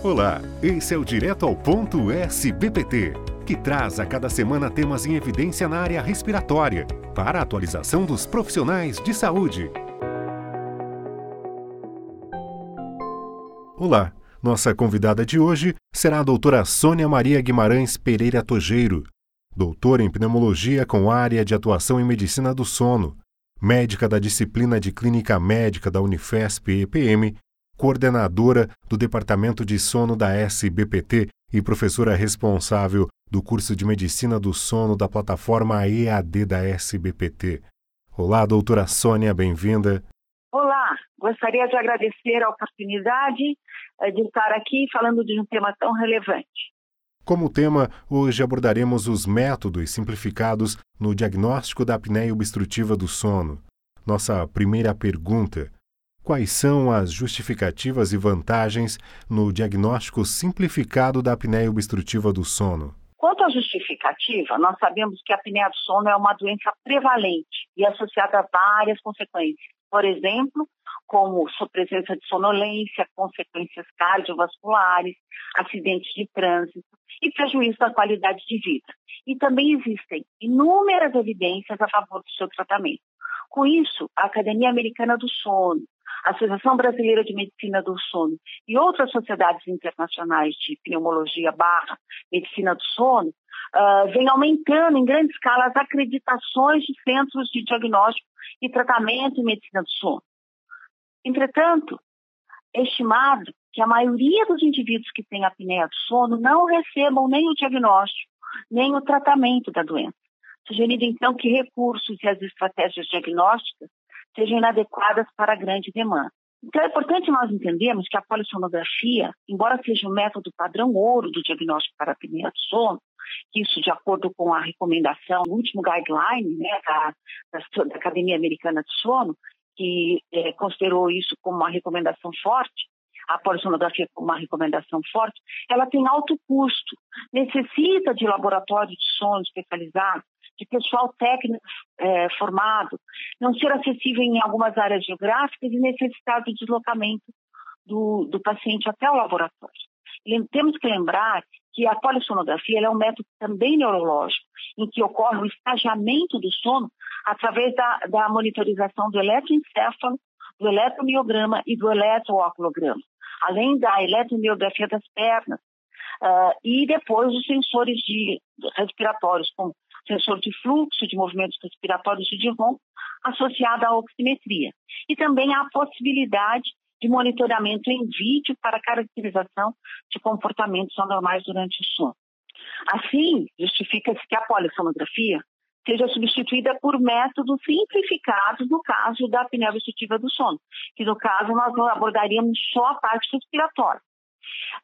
Olá, esse é o Direto ao Ponto SBPT, que traz a cada semana temas em evidência na área respiratória, para a atualização dos profissionais de saúde. Olá, nossa convidada de hoje será a doutora Sônia Maria Guimarães Pereira Tojeiro, doutora em pneumologia com área de atuação em medicina do sono, médica da disciplina de clínica médica da Unifesp EPM coordenadora do Departamento de Sono da SBPT e professora responsável do curso de Medicina do Sono da plataforma EAD da SBPT. Olá, doutora Sônia, bem-vinda. Olá, gostaria de agradecer a oportunidade eh, de estar aqui falando de um tema tão relevante. Como tema, hoje abordaremos os métodos simplificados no diagnóstico da apneia obstrutiva do sono. Nossa primeira pergunta: Quais são as justificativas e vantagens no diagnóstico simplificado da apneia obstrutiva do sono? Quanto à justificativa, nós sabemos que a apneia do sono é uma doença prevalente e associada a várias consequências. Por exemplo, como sua presença de sonolência, consequências cardiovasculares, acidentes de trânsito e prejuízo da qualidade de vida. E também existem inúmeras evidências a favor do seu tratamento. Com isso, a Academia Americana do Sono, a Associação Brasileira de Medicina do Sono e outras sociedades internacionais de pneumologia barra medicina do sono, uh, vem aumentando em grande escala as acreditações de centros de diagnóstico e tratamento em medicina do sono. Entretanto, é estimado que a maioria dos indivíduos que têm apneia do sono não recebam nem o diagnóstico, nem o tratamento da doença, sugerindo então que recursos e as estratégias diagnósticas sejam inadequadas para a grande demanda. Então, é importante nós entendermos que a polissonografia, embora seja um método padrão ouro do diagnóstico para apneia do sono, isso de acordo com a recomendação, o último guideline né, da, da, da, Academia Americana de Sono, que é, considerou isso como uma recomendação forte, a polissonografia como uma recomendação forte, ela tem alto custo, necessita de laboratório de sono especializado, de pessoal técnico é, formado, não ser acessível em algumas áreas geográficas e necessitar do deslocamento do, do paciente até o laboratório. Temos que lembrar que a polissonografia é um método também neurológico, em que ocorre o estagiamento do sono através da, da monitorização do eletroencefalo, do eletromiograma e do eletrooculograma, além da eletromiografia das pernas, uh, e depois os sensores de respiratórios, como sensor de fluxo, de movimentos respiratórios de ronco, associado à oximetria. E também a possibilidade de monitoramento em vídeo para caracterização de comportamentos anormais durante o sono. Assim, justifica-se que a polissonografia seja substituída por métodos simplificados no caso da apneia obstrutiva do sono, que no caso nós abordaríamos só a parte respiratória.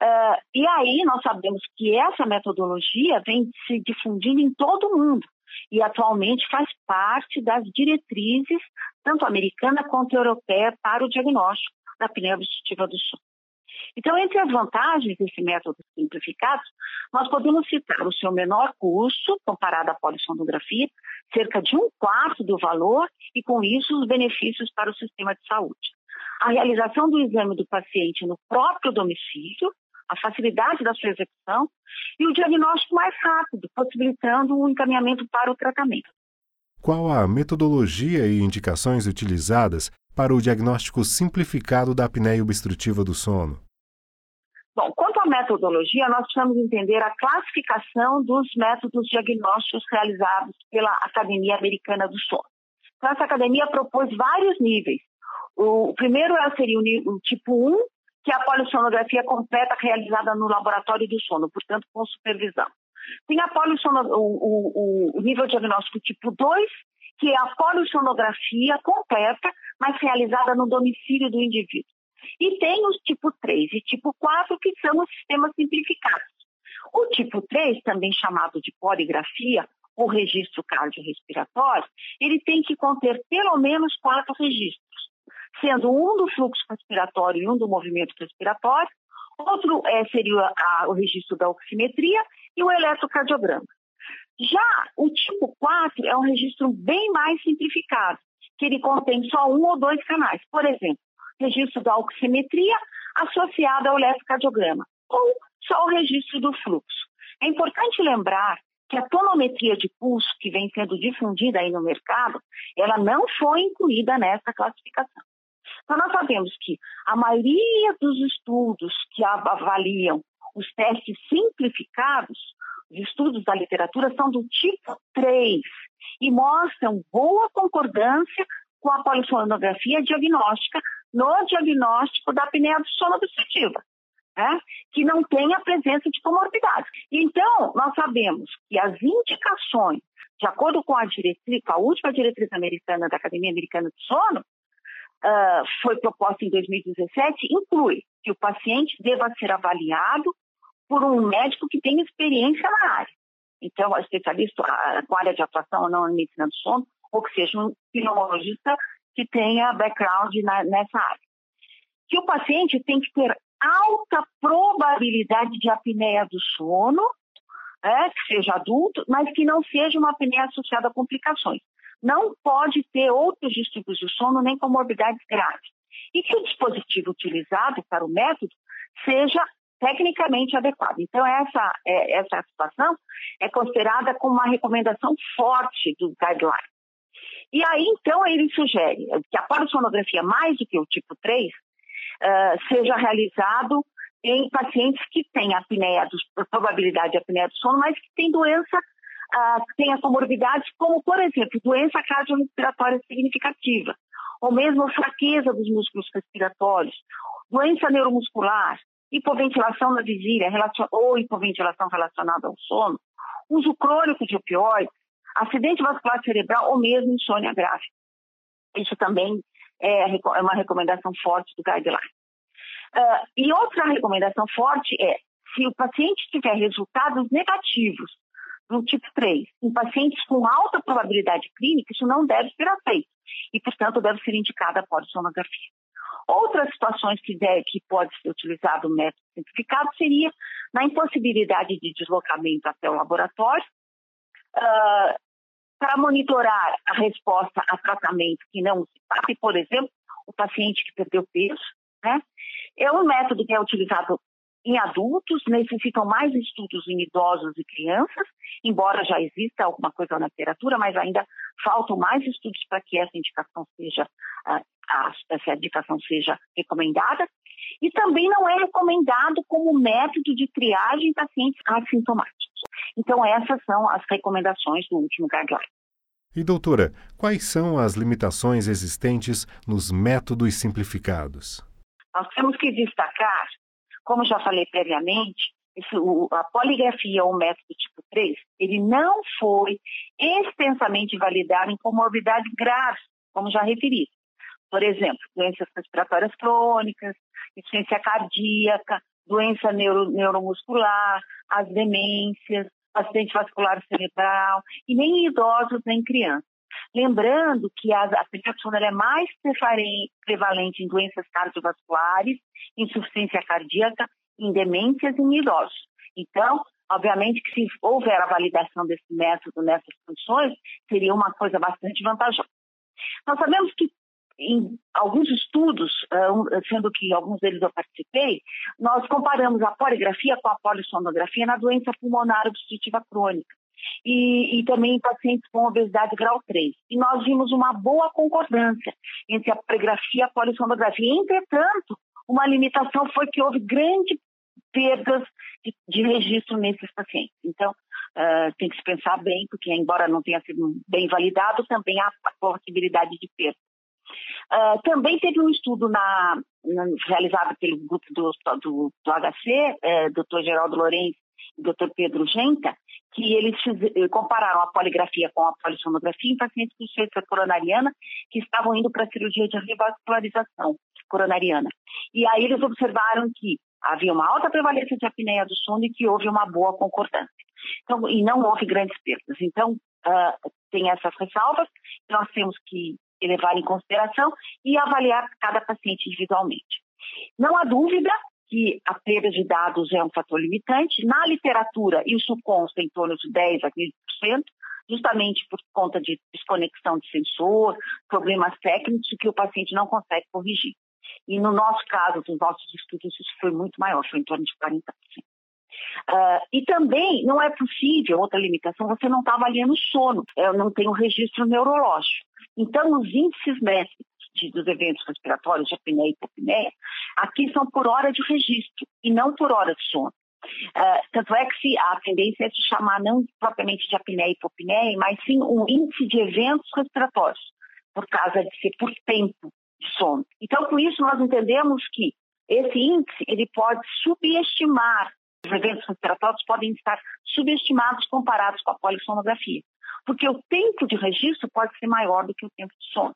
Uh, e aí nós sabemos que essa metodologia vem se difundindo em todo o mundo e atualmente faz parte das diretrizes, tanto americana quanto europeia, para o diagnóstico da apneia obstrutiva do sono. Então, entre as vantagens desse método simplificado, nós podemos citar o seu menor custo comparado à polissonografia, cerca de um quarto do valor, e com isso os benefícios para o sistema de saúde a realização do exame do paciente no próprio domicílio, a facilidade da sua execução e o diagnóstico mais rápido, possibilitando o um encaminhamento para o tratamento. Qual a metodologia e indicações utilizadas para o diagnóstico simplificado da apneia obstrutiva do sono? Bom, quanto à metodologia, nós precisamos entender a classificação dos métodos diagnósticos realizados pela Academia Americana do Sono. Então, essa academia propôs vários níveis, o primeiro é, seria o, tipo 1, que é a polissonografia completa realizada no laboratório do sono, portanto, com supervisão. Tem a o, o, nível diagnóstico tipo 2, que é a polissonografia completa, mas realizada no domicílio do indivíduo. E tem os tipo 3 e tipo 4, que são os sistemas simplificados. O tipo 3, também chamado de poligrafia, o registro cardiorrespiratório, ele tem que conter pelo menos quatro registros sendo um do fluxo respiratório e um do movimento respiratório, outro é, seria a, o registro da oximetria e o eletrocardiograma. Já o tipo 4 é um registro bem mais simplificado, que ele contém só um ou dois canais. Por exemplo, registro da oximetria associado ao eletrocardiograma, ou só o registro do fluxo. É importante lembrar que a tonometria de pulso que vem sendo difundida aí no mercado, ela não foi incluída nessa classificação. Então, nós sabemos que a maioria dos estudos que avaliam os testes simplificados, os estudos da literatura, são do tipo 3 e mostram boa concordância com a polissonografia diagnóstica no diagnóstico da apneia do sono obstrutiva né, que não tem a presença de comorbidades. Então, nós sabemos que as indicações, de acordo com a diretriz, com a última diretriz americana da Academia Americana de Sono, uh, foi proposta em 2017, inclui que o paciente deva ser avaliado por um médico que tenha experiência na área. Então, especialista com área de atuação ou não em medicina do sono, ou que seja um pneumologista que tenha background na, nessa área. Que o paciente tem que ter alta probabilidade de apneia do sono, é, que seja adulto, mas que não seja uma apneia associada a complicações. Não pode ter outros distúrbios do sono nem comorbidades graves. E que o dispositivo utilizado para o método seja tecnicamente adequado. Então, essa, é, essa situação é considerada como uma recomendação forte do guideline. E aí, então, ele sugere que a polissonografia, mais do que o tipo 3, uh, seja realizado em pacientes que têm apneia, do, probabilidade de apneia do sono, mas que têm doença, que tenha comorbidades como, por exemplo, doença cardiorrespiratória significativa, ou mesmo fraqueza dos músculos respiratórios, doença neuromuscular, hipoventilação na vigília ou hipoventilação relacionada ao sono, uso crônico de opioides, acidente vascular cerebral ou mesmo insônia grave. Isso também é, é uma recomendação forte do guideline. Uh, e outra recomendação forte é, se o paciente tiver resultados negativos do tipo 3, em pacientes com alta probabilidade clínica, isso não deve ser aceito e, portanto, deve ser indicada a polissonografia. Outras situações que, deve, que pode ser utilizado o método simplificado seria na impossibilidade de deslocamento até o laboratório, uh, para monitorar a resposta a tratamento que não se sabe, por exemplo, o paciente que perdeu peso, né? É um método que é utilizado em adultos, necessitam mais estudos em idosos e crianças, embora já exista alguma coisa na literatura, mas ainda faltam mais estudos para que essa indicação seja, a, essa indicação seja recomendada. E também não é recomendado como método de triagem em pacientes assintomáticos. Então, essas são as recomendações do último guideline. E, doutora, quais são as limitações existentes nos métodos simplificados? Nós temos que destacar, como já falei previamente, o, a poligrafia ou método tipo 3, ele não foi extensamente validado em comorbidades graves, como já referi. Por exemplo, doenças respiratórias crônicas, insuficiência cardíaca, doença neuro, neuromuscular, as demências, acidente vascular cerebral, e nem em idosos nem em crianças. Lembrando que a, a é mais prevalente em doenças cardiovasculares, insuficiência cardíaca, em demências e em idosos. Então, obviamente que se houver a validação desse método nessas condições, seria uma coisa bastante vantajosa. Nós sabemos que em alguns estudos, eh, sendo que alguns deles eu participei, nós comparamos a poligrafia com a polissonografia na doença pulmonar obstrutiva crônica. E, e, também em pacientes com obesidade grau 3. E nós vimos uma boa concordância entre a poligrafia e a polissonografia. Entretanto, uma limitação foi que houve grandes perdas de, de registro nesses pacientes. Então, uh, tem que se pensar bem, porque embora não tenha sido bem validado, também há possibilidade de perda. Uh, também teve um estudo na, na, realizado pelo grupo do, do, do HC, é, Dr. Geraldo Lourenço e Dr. Pedro Genta, que eles eh, compararam a poligrafia com a polissonografia em pacientes com insuficiência coronariana que estavam indo para a cirurgia de revascularização coronariana. E aí eles observaram que havia uma alta prevalência de apneia do sono e que houve uma boa concordância. Então, e não houve grandes perdas. Então, uh, tem essas ressalvas. Nós temos que levar em consideração e avaliar cada paciente individualmente. Não há dúvida que a perda de dados é um fator limitante. Na literatura, isso consta em torno de 10% a 15%, justamente por conta de desconexão de sensor, problemas técnicos que o paciente não consegue corrigir. E no nosso caso, nos nossos estudos, isso foi muito maior, foi em torno de 40%. Uh, e também não é possível, outra limitação, você não está avaliando o sono, eu não tenho registro neurológico. Então, os índices métricos de, dos eventos respiratórios, de apneia e hipopneia, aqui são por hora de registro e não por hora de sono. Uh, tanto é que se a tendência é se chamar não propriamente de apneia e hipopneia, mas sim um índice de eventos respiratórios, por causa de ser por tempo de sono. Então, com isso, nós entendemos que esse índice ele pode subestimar os eventos respiratórios podem estar subestimados comparados com a polissonografia, porque o tempo de registro pode ser maior do que o tempo de sono.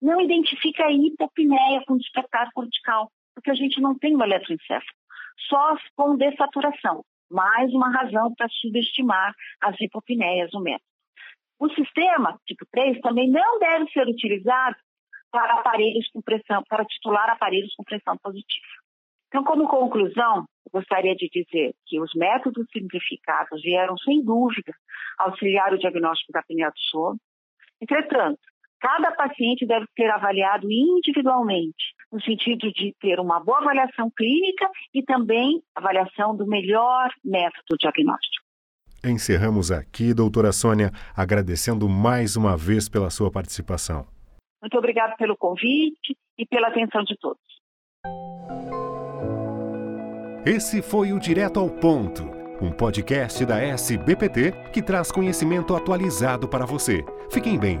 Não identifica a hipopneia com despertar cortical, porque a gente não tem o eletroencefalo, só com dessaturação. Mais uma razão para subestimar as hipopneias no método. O sistema tipo 3 também não deve ser utilizado para aparelhos com pressão, para titular aparelhos com pressão positiva. Então, como conclusão, gostaria de dizer que os métodos simplificados vieram, sem dúvida, auxiliar o diagnóstico da apneia do sono. Entretanto, cada paciente deve ser avaliado individualmente, no sentido de ter uma boa avaliação clínica e também avaliação do melhor método diagnóstico. Encerramos aqui, doutora Sônia, agradecendo mais uma vez pela sua participação. Muito obrigada pelo convite e pela atenção de todos. Esse foi o Direto ao Ponto, um podcast da SBPT que traz conhecimento atualizado para você. Fiquem bem